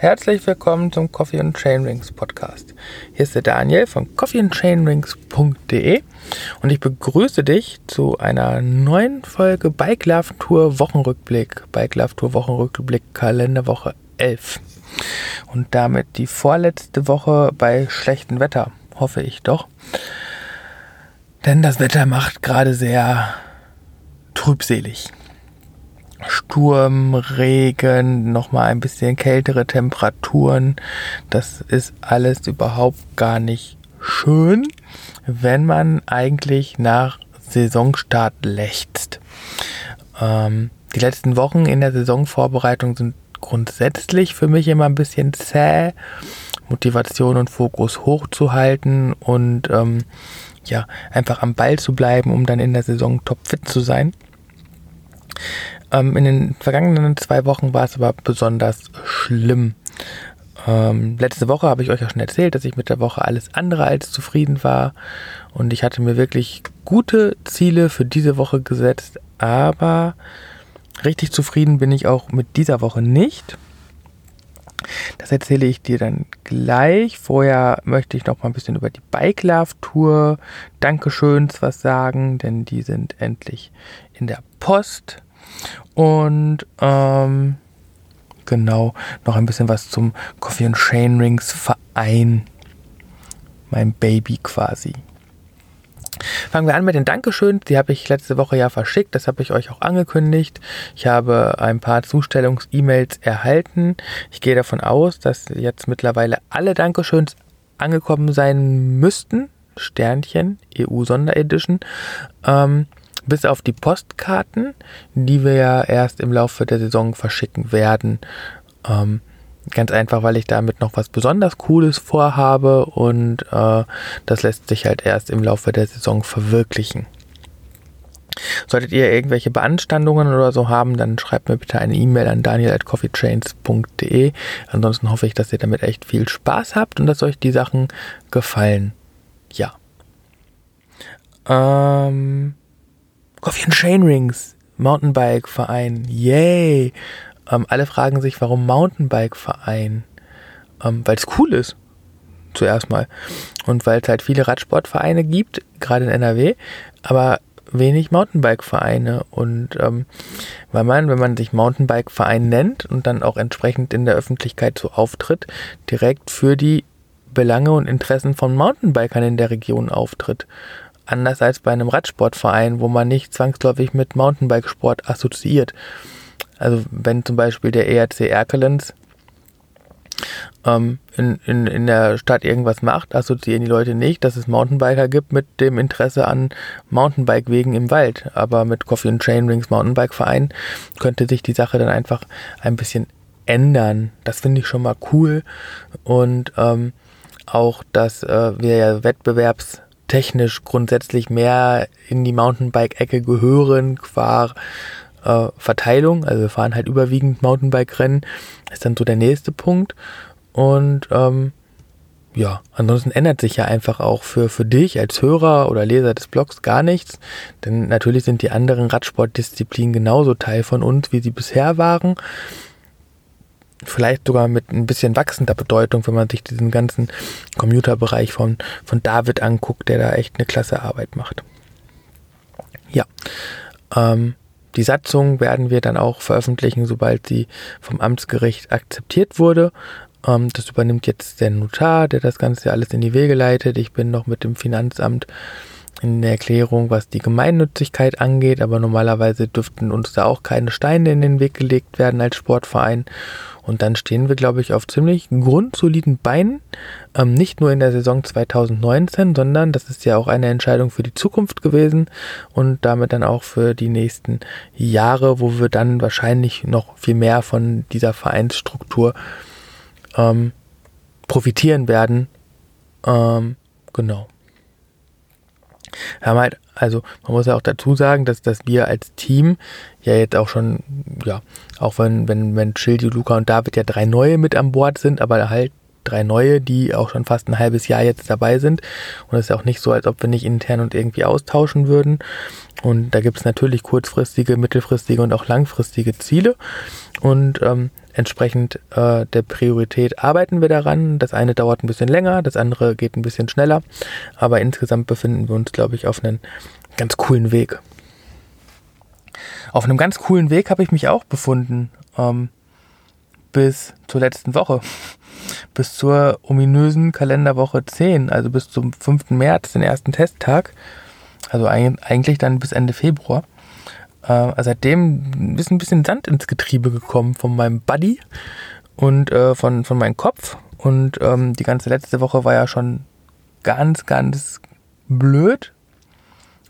Herzlich willkommen zum Coffee and Chainrings Podcast. Hier ist der Daniel von coffeeandchainrings.de und ich begrüße dich zu einer neuen Folge Bike Love Tour Wochenrückblick. Bike Love Tour Wochenrückblick Kalenderwoche 11. Und damit die vorletzte Woche bei schlechtem Wetter, hoffe ich doch. Denn das Wetter macht gerade sehr trübselig. Sturm, Regen, nochmal ein bisschen kältere Temperaturen. Das ist alles überhaupt gar nicht schön, wenn man eigentlich nach Saisonstart lechzt. Ähm, die letzten Wochen in der Saisonvorbereitung sind grundsätzlich für mich immer ein bisschen zäh, Motivation und Fokus hochzuhalten und ähm, ja, einfach am Ball zu bleiben, um dann in der Saison topfit zu sein. Ähm, in den vergangenen zwei Wochen war es aber besonders schlimm. Ähm, letzte Woche habe ich euch ja schon erzählt, dass ich mit der Woche alles andere als zufrieden war und ich hatte mir wirklich gute Ziele für diese Woche gesetzt, aber richtig zufrieden bin ich auch mit dieser Woche nicht. Das erzähle ich dir dann gleich. Vorher möchte ich noch mal ein bisschen über die Bike Love Tour Dankeschöns was sagen, denn die sind endlich in der Post. Und ähm, genau, noch ein bisschen was zum Coffee and Chain Rings Verein. Mein Baby quasi. Fangen wir an mit den Dankeschön. Die habe ich letzte Woche ja verschickt. Das habe ich euch auch angekündigt. Ich habe ein paar Zustellungs-E-Mails erhalten. Ich gehe davon aus, dass jetzt mittlerweile alle Dankeschöns angekommen sein müssten. Sternchen, EU-Sonderedition. Ähm, bis auf die Postkarten, die wir ja erst im Laufe der Saison verschicken werden. Ähm, ganz einfach, weil ich damit noch was besonders Cooles vorhabe und äh, das lässt sich halt erst im Laufe der Saison verwirklichen. Solltet ihr irgendwelche Beanstandungen oder so haben, dann schreibt mir bitte eine E-Mail an daniel.coffeetrains.de. Ansonsten hoffe ich, dass ihr damit echt viel Spaß habt und dass euch die Sachen gefallen. Ja. Ähm, Coffee and Chain Rings, Mountainbike Verein, yay. Ähm, alle fragen sich, warum Mountainbike Verein? Ähm, weil es cool ist. Zuerst mal. Und weil es halt viele Radsportvereine gibt, gerade in NRW, aber wenig Mountainbike-Vereine. Und ähm, weil man, wenn man sich Mountainbike-Verein nennt und dann auch entsprechend in der Öffentlichkeit so auftritt, direkt für die Belange und Interessen von Mountainbikern in der Region auftritt. Anders als bei einem Radsportverein, wo man nicht zwangsläufig mit Mountainbikesport assoziiert. Also wenn zum Beispiel der ERC Erkelenz ähm, in, in, in der Stadt irgendwas macht, assoziieren die Leute nicht, dass es Mountainbiker gibt mit dem Interesse an Mountainbike-Wegen im Wald. Aber mit Coffee and Chain Rings Mountainbike Verein könnte sich die Sache dann einfach ein bisschen ändern. Das finde ich schon mal cool. Und ähm, auch, dass äh, wir ja Wettbewerbs technisch grundsätzlich mehr in die Mountainbike-Ecke gehören, qua äh, Verteilung. Also wir fahren halt überwiegend Mountainbike-Rennen. Ist dann so der nächste Punkt. Und ähm, ja, ansonsten ändert sich ja einfach auch für, für dich als Hörer oder Leser des Blogs gar nichts. Denn natürlich sind die anderen Radsportdisziplinen genauso Teil von uns, wie sie bisher waren vielleicht sogar mit ein bisschen wachsender Bedeutung, wenn man sich diesen ganzen Commuterbereich von, von David anguckt, der da echt eine klasse Arbeit macht. Ja, ähm, die Satzung werden wir dann auch veröffentlichen, sobald sie vom Amtsgericht akzeptiert wurde. Ähm, das übernimmt jetzt der Notar, der das Ganze alles in die Wege leitet. Ich bin noch mit dem Finanzamt in der Erklärung, was die Gemeinnützigkeit angeht, aber normalerweise dürften uns da auch keine Steine in den Weg gelegt werden als Sportverein. Und dann stehen wir, glaube ich, auf ziemlich grundsoliden Beinen. Ähm, nicht nur in der Saison 2019, sondern das ist ja auch eine Entscheidung für die Zukunft gewesen und damit dann auch für die nächsten Jahre, wo wir dann wahrscheinlich noch viel mehr von dieser Vereinsstruktur ähm, profitieren werden. Ähm, genau. Haben halt, also man muss ja auch dazu sagen, dass, dass wir als Team ja jetzt auch schon, ja, auch wenn, wenn, wenn Schildi, Luca und David ja drei neue mit an Bord sind, aber halt drei neue, die auch schon fast ein halbes Jahr jetzt dabei sind. Und es ist ja auch nicht so, als ob wir nicht intern und irgendwie austauschen würden. Und da gibt es natürlich kurzfristige, mittelfristige und auch langfristige Ziele. Und ähm, entsprechend äh, der Priorität arbeiten wir daran. Das eine dauert ein bisschen länger, das andere geht ein bisschen schneller, aber insgesamt befinden wir uns, glaube ich, auf einem ganz coolen Weg. Auf einem ganz coolen Weg habe ich mich auch befunden. Ähm, bis zur letzten Woche. Bis zur ominösen Kalenderwoche 10, also bis zum 5. März, den ersten Testtag. Also eigentlich dann bis Ende Februar. Äh, seitdem ist ein bisschen Sand ins Getriebe gekommen von meinem Buddy und äh, von, von meinem Kopf. Und ähm, die ganze letzte Woche war ja schon ganz, ganz blöd.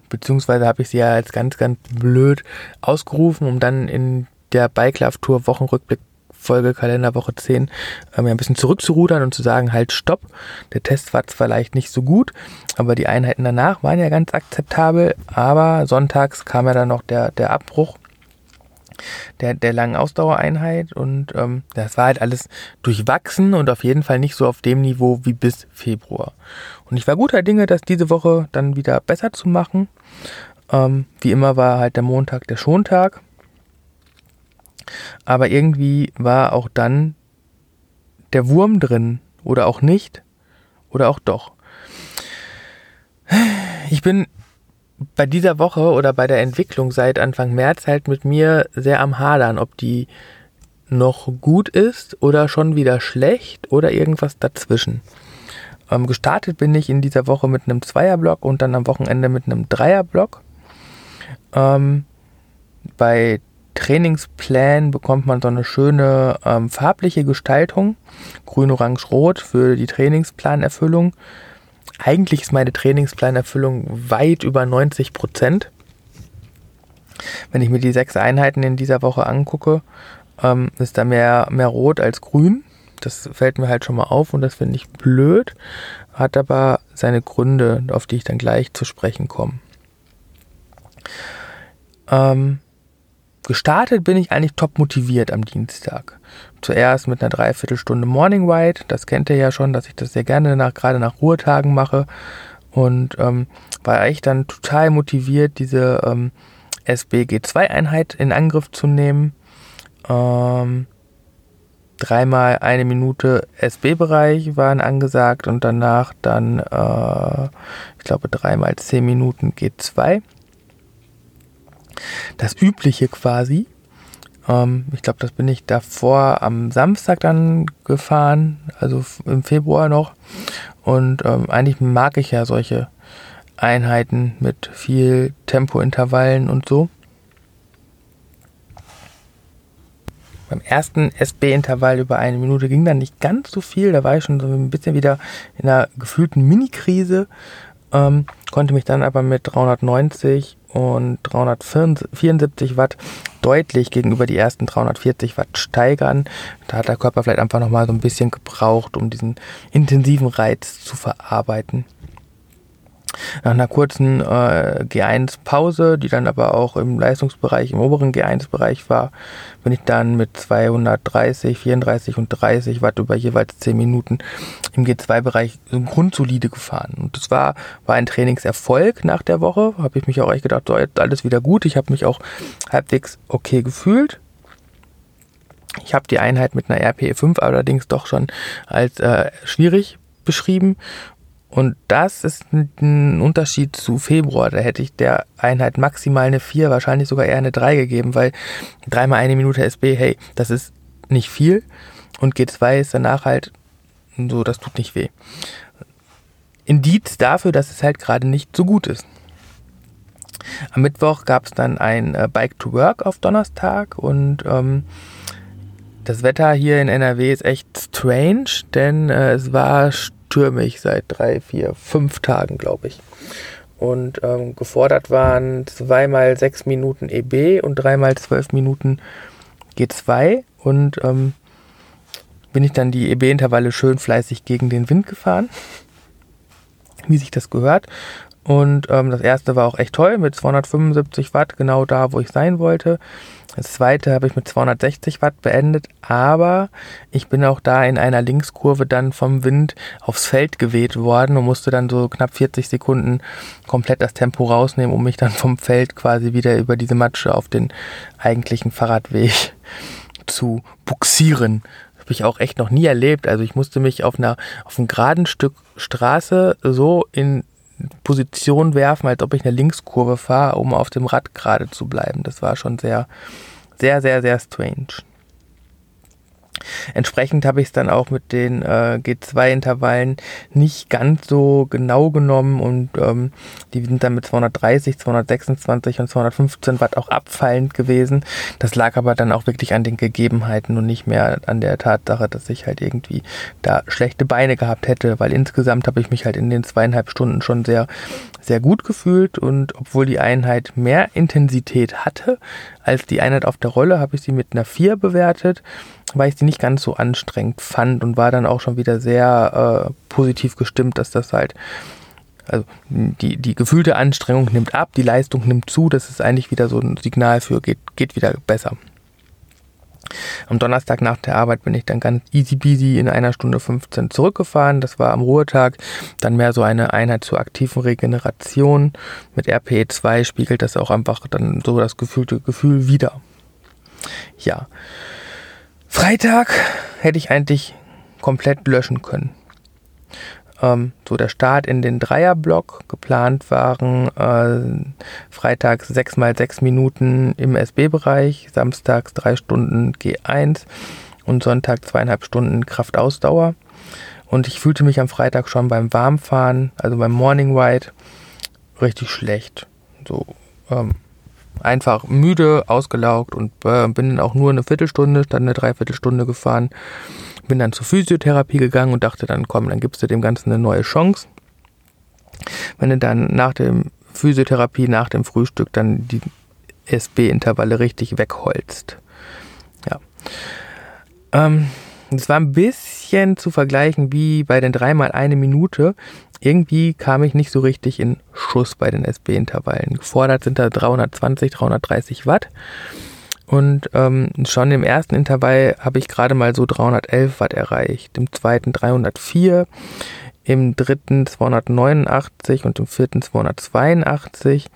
Beziehungsweise habe ich sie ja als ganz, ganz blöd ausgerufen, um dann in der Bike Love Tour Wochenrückblick Folge Kalenderwoche 10 ähm, ein bisschen zurückzurudern und zu sagen, halt stopp, der Test war zwar vielleicht nicht so gut, aber die Einheiten danach waren ja ganz akzeptabel, aber sonntags kam ja dann noch der, der Abbruch der, der langen Ausdauereinheit und ähm, das war halt alles durchwachsen und auf jeden Fall nicht so auf dem Niveau wie bis Februar. Und ich war guter Dinge, das diese Woche dann wieder besser zu machen. Ähm, wie immer war halt der Montag der Schontag. Aber irgendwie war auch dann der Wurm drin oder auch nicht oder auch doch. Ich bin bei dieser Woche oder bei der Entwicklung seit Anfang März halt mit mir sehr am Hadern, ob die noch gut ist oder schon wieder schlecht oder irgendwas dazwischen. Ähm, gestartet bin ich in dieser Woche mit einem Zweierblock und dann am Wochenende mit einem Dreierblock. Ähm, bei Trainingsplan bekommt man so eine schöne ähm, farbliche Gestaltung. Grün, Orange, Rot für die Trainingsplanerfüllung. Eigentlich ist meine Trainingsplanerfüllung weit über 90 Prozent. Wenn ich mir die sechs Einheiten in dieser Woche angucke, ähm, ist da mehr, mehr Rot als Grün. Das fällt mir halt schon mal auf und das finde ich blöd. Hat aber seine Gründe, auf die ich dann gleich zu sprechen komme. Ähm, Gestartet bin ich eigentlich top motiviert am Dienstag. Zuerst mit einer Dreiviertelstunde Morning Ride. Das kennt ihr ja schon, dass ich das sehr gerne nach, gerade nach Ruhetagen mache. Und ähm, war echt dann total motiviert, diese ähm, SBG2-Einheit in Angriff zu nehmen. Ähm, dreimal eine Minute SB-Bereich waren angesagt und danach dann, äh, ich glaube, dreimal zehn Minuten G2 das Übliche quasi. Ähm, ich glaube, das bin ich davor am Samstag dann gefahren, also im Februar noch. Und ähm, eigentlich mag ich ja solche Einheiten mit viel Tempointervallen und so. Beim ersten SB-Intervall über eine Minute ging dann nicht ganz so viel. Da war ich schon so ein bisschen wieder in einer gefühlten Mini-Krise. Ähm, konnte mich dann aber mit 390 und 374 Watt deutlich gegenüber die ersten 340 Watt steigern. Da hat der Körper vielleicht einfach nochmal so ein bisschen gebraucht, um diesen intensiven Reiz zu verarbeiten. Nach einer kurzen äh, G1-Pause, die dann aber auch im Leistungsbereich, im oberen G1-Bereich war, bin ich dann mit 230, 34 und 30 Watt über jeweils 10 Minuten im G2-Bereich grundsolide gefahren. Und das war, war ein Trainingserfolg nach der Woche. Habe ich mich auch echt gedacht, so jetzt alles wieder gut. Ich habe mich auch halbwegs okay gefühlt. Ich habe die Einheit mit einer RPE 5 allerdings doch schon als äh, schwierig beschrieben und das ist ein Unterschied zu Februar. Da hätte ich der Einheit maximal eine 4, wahrscheinlich sogar eher eine 3 gegeben, weil dreimal eine Minute SB, hey, das ist nicht viel. Und G2 ist danach halt so, das tut nicht weh. Indiz dafür, dass es halt gerade nicht so gut ist. Am Mittwoch gab es dann ein äh, Bike to Work auf Donnerstag und ähm, das Wetter hier in NRW ist echt strange, denn äh, es war stürmig seit drei, vier, fünf Tagen, glaube ich. Und ähm, gefordert waren zweimal sechs Minuten EB und dreimal zwölf Minuten G2. Und ähm, bin ich dann die EB-Intervalle schön fleißig gegen den Wind gefahren, wie sich das gehört. Und ähm, das erste war auch echt toll mit 275 Watt, genau da, wo ich sein wollte. Das zweite habe ich mit 260 Watt beendet, aber ich bin auch da in einer Linkskurve dann vom Wind aufs Feld geweht worden und musste dann so knapp 40 Sekunden komplett das Tempo rausnehmen, um mich dann vom Feld quasi wieder über diese Matsche auf den eigentlichen Fahrradweg zu buxieren. Habe ich auch echt noch nie erlebt. Also ich musste mich auf einer auf einem geraden Stück Straße so in Position werfen, als ob ich eine Linkskurve fahre, um auf dem Rad gerade zu bleiben. Das war schon sehr, sehr, sehr, sehr strange. Entsprechend habe ich es dann auch mit den äh, G2-Intervallen nicht ganz so genau genommen und ähm, die sind dann mit 230, 226 und 215 Watt auch abfallend gewesen. Das lag aber dann auch wirklich an den Gegebenheiten und nicht mehr an der Tatsache, dass ich halt irgendwie da schlechte Beine gehabt hätte, weil insgesamt habe ich mich halt in den zweieinhalb Stunden schon sehr, sehr gut gefühlt und obwohl die Einheit mehr Intensität hatte als die Einheit auf der Rolle, habe ich sie mit einer 4 bewertet weil ich sie nicht ganz so anstrengend fand und war dann auch schon wieder sehr äh, positiv gestimmt, dass das halt, also die, die gefühlte Anstrengung nimmt ab, die Leistung nimmt zu, das ist eigentlich wieder so ein Signal für, geht, geht wieder besser. Am Donnerstag nach der Arbeit bin ich dann ganz easy peasy in einer Stunde 15 zurückgefahren. Das war am Ruhetag. Dann mehr so eine Einheit zur aktiven Regeneration. Mit RPE 2 spiegelt das auch einfach dann so das gefühlte Gefühl wieder. Ja. Freitag hätte ich eigentlich komplett löschen können. Ähm, so der Start in den Dreierblock. Geplant waren äh, freitags 6 mal 6 Minuten im SB-Bereich, samstags 3 Stunden G1 und Sonntag zweieinhalb Stunden Kraftausdauer. Und ich fühlte mich am Freitag schon beim Warmfahren, also beim Morning Ride, richtig schlecht. So, ähm, einfach müde, ausgelaugt und äh, bin dann auch nur eine Viertelstunde statt eine Dreiviertelstunde gefahren. Bin dann zur Physiotherapie gegangen und dachte dann, komm, dann gibst du dem Ganzen eine neue Chance. Wenn du dann nach dem Physiotherapie, nach dem Frühstück dann die SB-Intervalle richtig wegholzt. Ja. Ähm, es war ein bisschen zu vergleichen wie bei den dreimal eine Minute irgendwie kam ich nicht so richtig in Schuss bei den SB-Intervallen. Gefordert sind da 320, 330 Watt. Und ähm, schon im ersten Intervall habe ich gerade mal so 311 Watt erreicht, im zweiten 304, im dritten 289 und im vierten 282.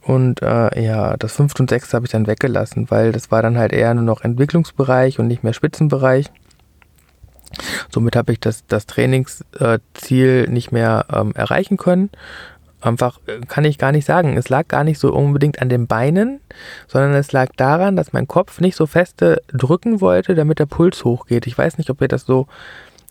Und äh, ja, das fünfte und sechste habe ich dann weggelassen, weil das war dann halt eher nur noch Entwicklungsbereich und nicht mehr Spitzenbereich. Somit habe ich das, das Trainingsziel nicht mehr ähm, erreichen können. Einfach äh, kann ich gar nicht sagen. Es lag gar nicht so unbedingt an den Beinen, sondern es lag daran, dass mein Kopf nicht so feste drücken wollte, damit der Puls hochgeht. Ich weiß nicht, ob ihr das so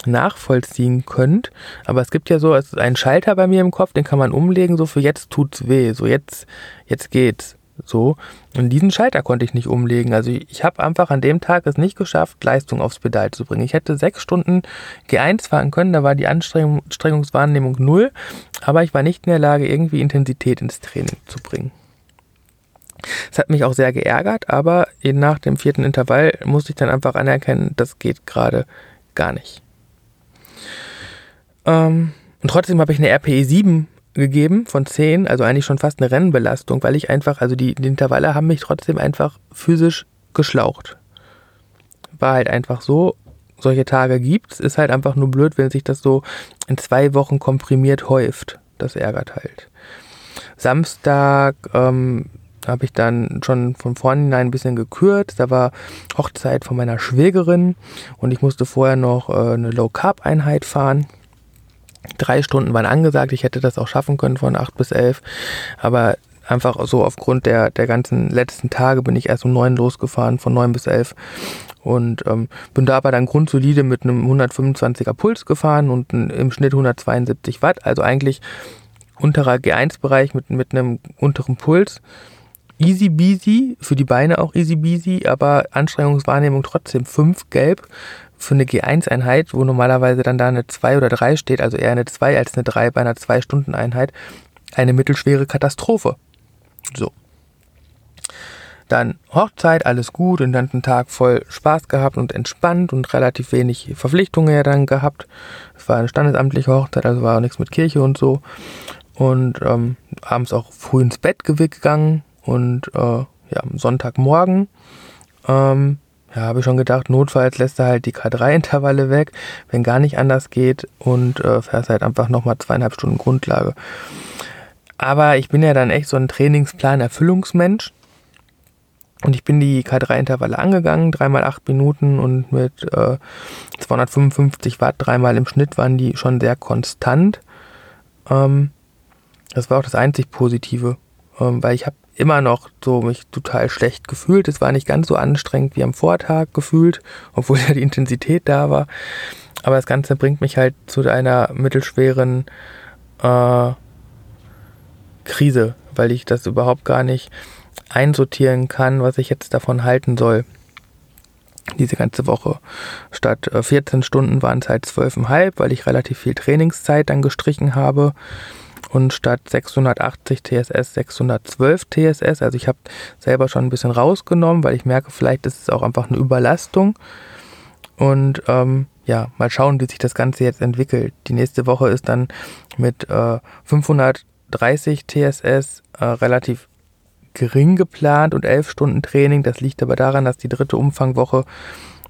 nachvollziehen könnt, aber es gibt ja so einen Schalter bei mir im Kopf, den kann man umlegen, so für jetzt tut's weh, so jetzt, jetzt geht's. So. Und diesen Schalter konnte ich nicht umlegen. Also ich habe einfach an dem Tag es nicht geschafft, Leistung aufs Pedal zu bringen. Ich hätte sechs Stunden G1 fahren können, da war die Anstrengung, Anstrengungswahrnehmung null, aber ich war nicht in der Lage, irgendwie Intensität ins Training zu bringen. Es hat mich auch sehr geärgert, aber nach dem vierten Intervall musste ich dann einfach anerkennen, das geht gerade gar nicht. Ähm, und trotzdem habe ich eine RPE 7 gegeben von 10, also eigentlich schon fast eine Rennbelastung, weil ich einfach, also die, die Intervalle haben mich trotzdem einfach physisch geschlaucht. War halt einfach so, solche Tage gibt's, ist halt einfach nur blöd, wenn sich das so in zwei Wochen komprimiert häuft. Das ärgert halt. Samstag ähm, habe ich dann schon von vornherein ein bisschen gekürt. Da war Hochzeit von meiner Schwägerin und ich musste vorher noch äh, eine Low Carb Einheit fahren. Drei Stunden waren angesagt. Ich hätte das auch schaffen können von acht bis elf. Aber einfach so aufgrund der, der ganzen letzten Tage bin ich erst um neun losgefahren, von neun bis elf. Und ähm, bin dabei dann grundsolide mit einem 125er Puls gefahren und im Schnitt 172 Watt. Also eigentlich unterer G1-Bereich mit, mit einem unteren Puls. Easy beasy, für die Beine auch easy beasy, aber Anstrengungswahrnehmung trotzdem 5 gelb für eine G1-Einheit, wo normalerweise dann da eine 2 oder 3 steht, also eher eine 2 als eine 3 bei einer 2-Stunden-Einheit, eine mittelschwere Katastrophe. So. Dann Hochzeit, alles gut, den ganzen Tag voll Spaß gehabt und entspannt und relativ wenig Verpflichtungen ja dann gehabt. Es war eine standesamtliche Hochzeit, also war auch nichts mit Kirche und so. Und ähm, abends auch früh ins Bett gegangen und äh, ja, am Sonntagmorgen ähm, ja, habe ich schon gedacht, notfalls lässt er halt die K3-Intervalle weg, wenn gar nicht anders geht und äh, fährst halt einfach nochmal zweieinhalb Stunden Grundlage. Aber ich bin ja dann echt so ein Trainingsplan-Erfüllungsmensch. Und ich bin die K3-Intervalle angegangen, dreimal acht Minuten und mit äh, 255 Watt, dreimal im Schnitt waren die schon sehr konstant. Ähm, das war auch das einzig Positive, ähm, weil ich habe immer noch so mich total schlecht gefühlt. Es war nicht ganz so anstrengend wie am Vortag gefühlt, obwohl ja die Intensität da war. Aber das Ganze bringt mich halt zu einer mittelschweren äh, Krise, weil ich das überhaupt gar nicht einsortieren kann, was ich jetzt davon halten soll. Diese ganze Woche. Statt 14 äh, Stunden waren es halt 12,5, weil ich relativ viel Trainingszeit dann gestrichen habe. Und statt 680 TSS 612 TSS. Also ich habe selber schon ein bisschen rausgenommen, weil ich merke, vielleicht ist es auch einfach eine Überlastung. Und ähm, ja, mal schauen, wie sich das Ganze jetzt entwickelt. Die nächste Woche ist dann mit äh, 530 TSS äh, relativ gering geplant und elf Stunden Training. Das liegt aber daran, dass die dritte Umfangwoche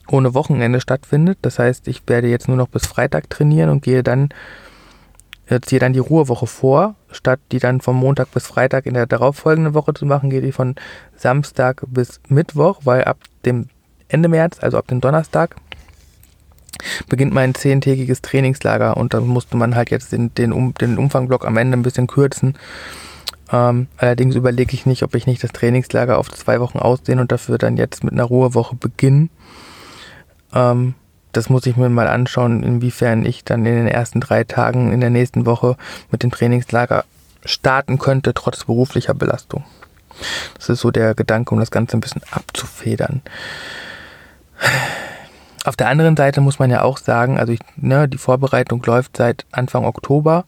ohne Wochenende stattfindet. Das heißt, ich werde jetzt nur noch bis Freitag trainieren und gehe dann, ziehe dann die Ruhewoche vor. Statt die dann vom Montag bis Freitag in der darauffolgenden Woche zu machen, gehe die von Samstag bis Mittwoch, weil ab dem Ende März, also ab dem Donnerstag, beginnt mein zehntägiges Trainingslager und da musste man halt jetzt den, den, um, den Umfangblock am Ende ein bisschen kürzen ähm, allerdings überlege ich nicht, ob ich nicht das Trainingslager auf zwei Wochen ausdehne und dafür dann jetzt mit einer Ruhewoche beginne. Ähm, das muss ich mir mal anschauen, inwiefern ich dann in den ersten drei Tagen in der nächsten Woche mit dem Trainingslager starten könnte, trotz beruflicher Belastung. Das ist so der Gedanke, um das Ganze ein bisschen abzufedern. Auf der anderen Seite muss man ja auch sagen, also ich, ne, die Vorbereitung läuft seit Anfang Oktober.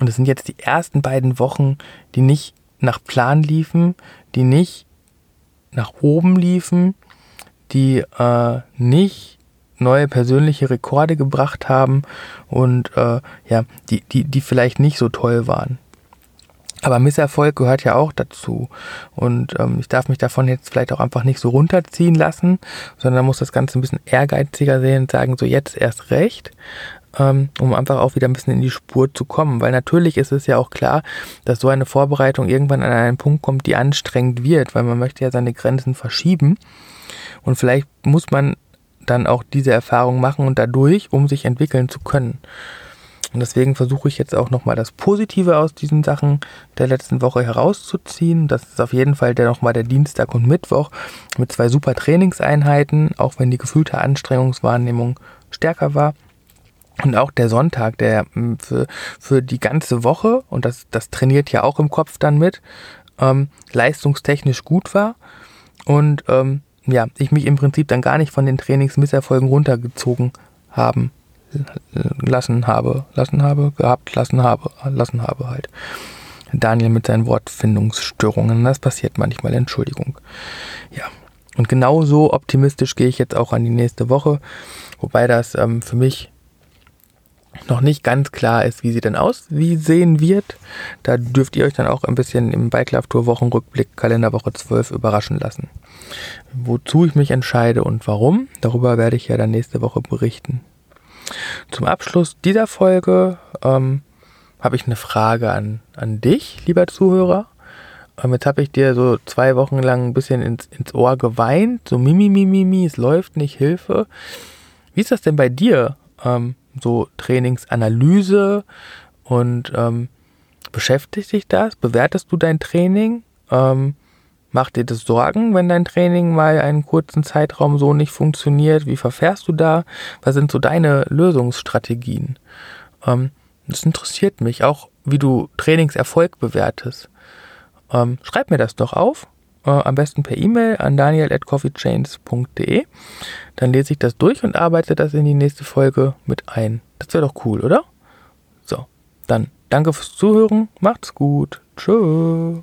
Und es sind jetzt die ersten beiden Wochen, die nicht nach Plan liefen, die nicht nach oben liefen, die äh, nicht neue persönliche Rekorde gebracht haben und äh, ja, die, die, die vielleicht nicht so toll waren. Aber Misserfolg gehört ja auch dazu. Und ähm, ich darf mich davon jetzt vielleicht auch einfach nicht so runterziehen lassen, sondern muss das Ganze ein bisschen ehrgeiziger sehen und sagen, so jetzt erst recht ähm, um einfach auch wieder ein bisschen in die Spur zu kommen. Weil natürlich ist es ja auch klar, dass so eine Vorbereitung irgendwann an einen Punkt kommt, die anstrengend wird, weil man möchte ja seine Grenzen verschieben. Und vielleicht muss man dann auch diese Erfahrung machen und dadurch, um sich entwickeln zu können. Und deswegen versuche ich jetzt auch nochmal das Positive aus diesen Sachen der letzten Woche herauszuziehen. Das ist auf jeden Fall der nochmal der Dienstag und Mittwoch mit zwei super Trainingseinheiten, auch wenn die gefühlte Anstrengungswahrnehmung stärker war. Und auch der Sonntag, der hm, für, für die ganze Woche, und das, das trainiert ja auch im Kopf dann mit, ähm, leistungstechnisch gut war. Und ähm, ja, ich mich im Prinzip dann gar nicht von den Trainingsmisserfolgen runtergezogen haben lassen habe, lassen habe, gehabt, lassen habe, lassen habe halt. Daniel mit seinen Wortfindungsstörungen, das passiert manchmal, Entschuldigung. Ja, und genauso optimistisch gehe ich jetzt auch an die nächste Woche, wobei das ähm, für mich noch nicht ganz klar ist, wie sie denn aussehen wird. Da dürft ihr euch dann auch ein bisschen im Bike Love Tour Wochenrückblick Kalenderwoche 12 überraschen lassen. Wozu ich mich entscheide und warum, darüber werde ich ja dann nächste Woche berichten. Zum Abschluss dieser Folge ähm, habe ich eine Frage an, an dich, lieber Zuhörer. Ähm, jetzt habe ich dir so zwei Wochen lang ein bisschen ins, ins Ohr geweint, so mimi, mimi, mimi, es läuft nicht, Hilfe. Wie ist das denn bei dir? Ähm, so Trainingsanalyse und ähm, beschäftigt dich das? Bewertest du dein Training? Ähm, macht dir das Sorgen, wenn dein Training mal einen kurzen Zeitraum so nicht funktioniert? Wie verfährst du da? Was sind so deine Lösungsstrategien? Ähm, das interessiert mich auch, wie du Trainingserfolg bewertest. Ähm, schreib mir das doch auf äh, am besten per E-Mail an daniel.coffeechains.de. Dann lese ich das durch und arbeite das in die nächste Folge mit ein. Das wäre doch cool, oder? So, dann danke fürs Zuhören, macht's gut. Tschüss.